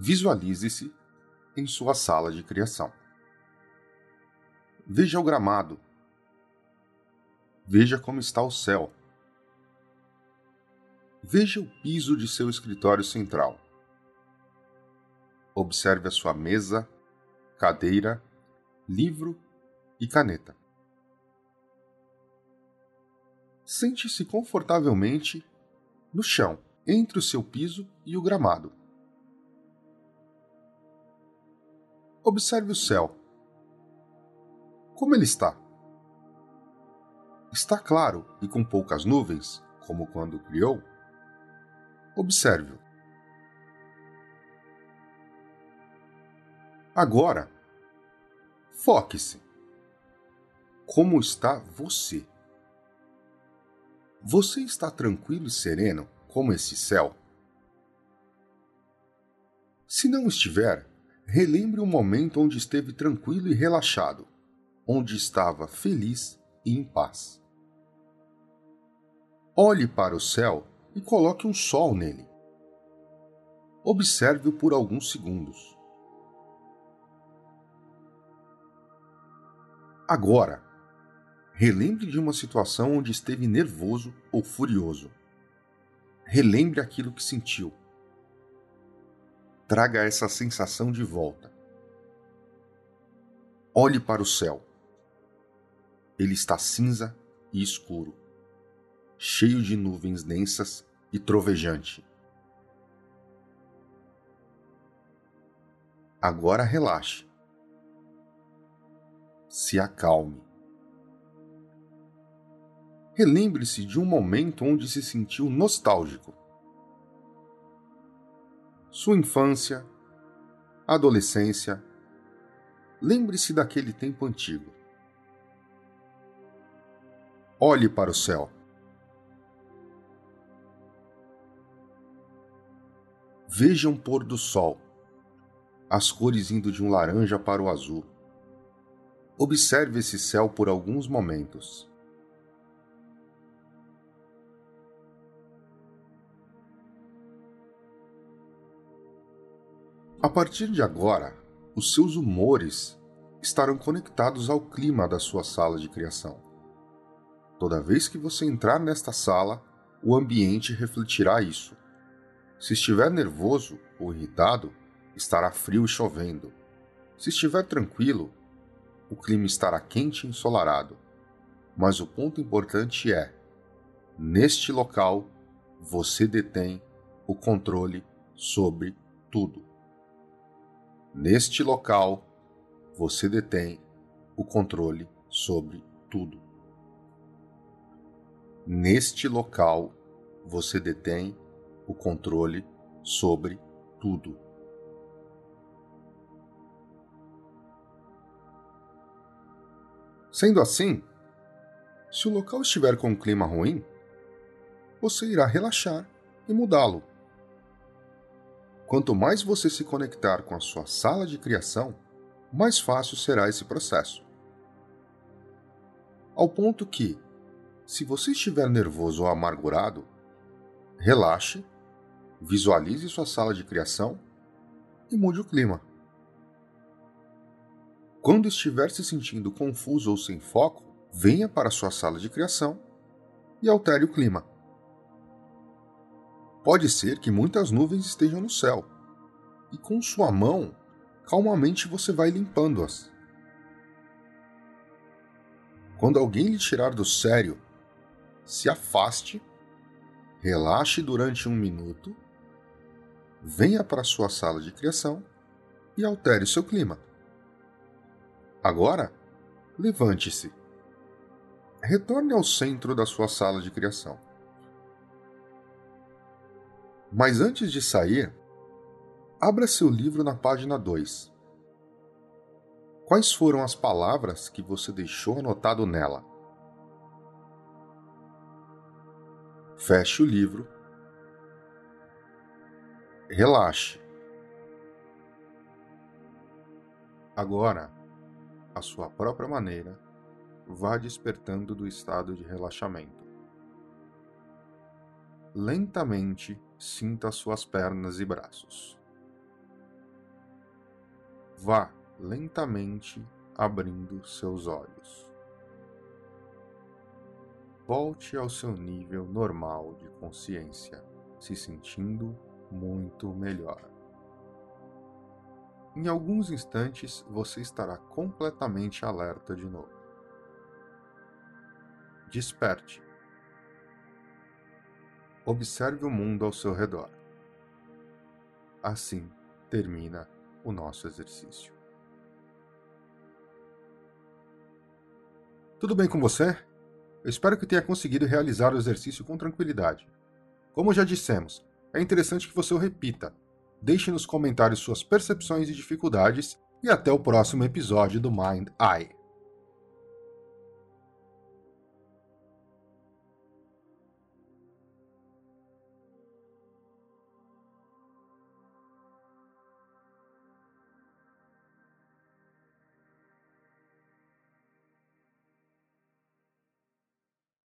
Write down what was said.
Visualize-se em sua sala de criação. Veja o gramado. Veja como está o céu. Veja o piso de seu escritório central. Observe a sua mesa, cadeira, livro e caneta. Sente-se confortavelmente no chão, entre o seu piso e o gramado. Observe o céu. Como ele está? Está claro e com poucas nuvens, como quando criou? Observe-o. Agora, foque-se. Como está você? Você está tranquilo e sereno como esse céu? Se não estiver, relembre o momento onde esteve tranquilo e relaxado, onde estava feliz e em paz. Olhe para o céu e coloque um sol nele. Observe-o por alguns segundos. Agora, relembre de uma situação onde esteve nervoso ou furioso. Relembre aquilo que sentiu. Traga essa sensação de volta. Olhe para o céu. Ele está cinza e escuro, cheio de nuvens densas e trovejante. Agora relaxe se acalme. Relembre-se de um momento onde se sentiu nostálgico. Sua infância, adolescência. Lembre-se daquele tempo antigo. Olhe para o céu. Veja um pôr do sol, as cores indo de um laranja para o azul Observe esse céu por alguns momentos. A partir de agora, os seus humores estarão conectados ao clima da sua sala de criação. Toda vez que você entrar nesta sala, o ambiente refletirá isso. Se estiver nervoso ou irritado, estará frio e chovendo. Se estiver tranquilo, o clima estará quente e ensolarado. Mas o ponto importante é: neste local você detém o controle sobre tudo. Neste local você detém o controle sobre tudo. Neste local você detém o controle sobre tudo. Sendo assim, se o local estiver com um clima ruim, você irá relaxar e mudá-lo. Quanto mais você se conectar com a sua sala de criação, mais fácil será esse processo. Ao ponto que, se você estiver nervoso ou amargurado, relaxe, visualize sua sala de criação e mude o clima. Quando estiver se sentindo confuso ou sem foco, venha para sua sala de criação e altere o clima. Pode ser que muitas nuvens estejam no céu, e com sua mão, calmamente você vai limpando-as. Quando alguém lhe tirar do sério, se afaste, relaxe durante um minuto, venha para sua sala de criação e altere seu clima. Agora, levante-se. Retorne ao centro da sua sala de criação. Mas antes de sair, abra seu livro na página 2. Quais foram as palavras que você deixou anotado nela? Feche o livro. Relaxe. Agora, à sua própria maneira, vá despertando do estado de relaxamento. Lentamente sinta suas pernas e braços. vá lentamente abrindo seus olhos. Volte ao seu nível normal de consciência, se sentindo muito melhor. Em alguns instantes você estará completamente alerta de novo. Desperte. Observe o mundo ao seu redor. Assim termina o nosso exercício. Tudo bem com você? Eu espero que tenha conseguido realizar o exercício com tranquilidade. Como já dissemos, é interessante que você o repita. Deixe nos comentários suas percepções e dificuldades e até o próximo episódio do Mind Eye.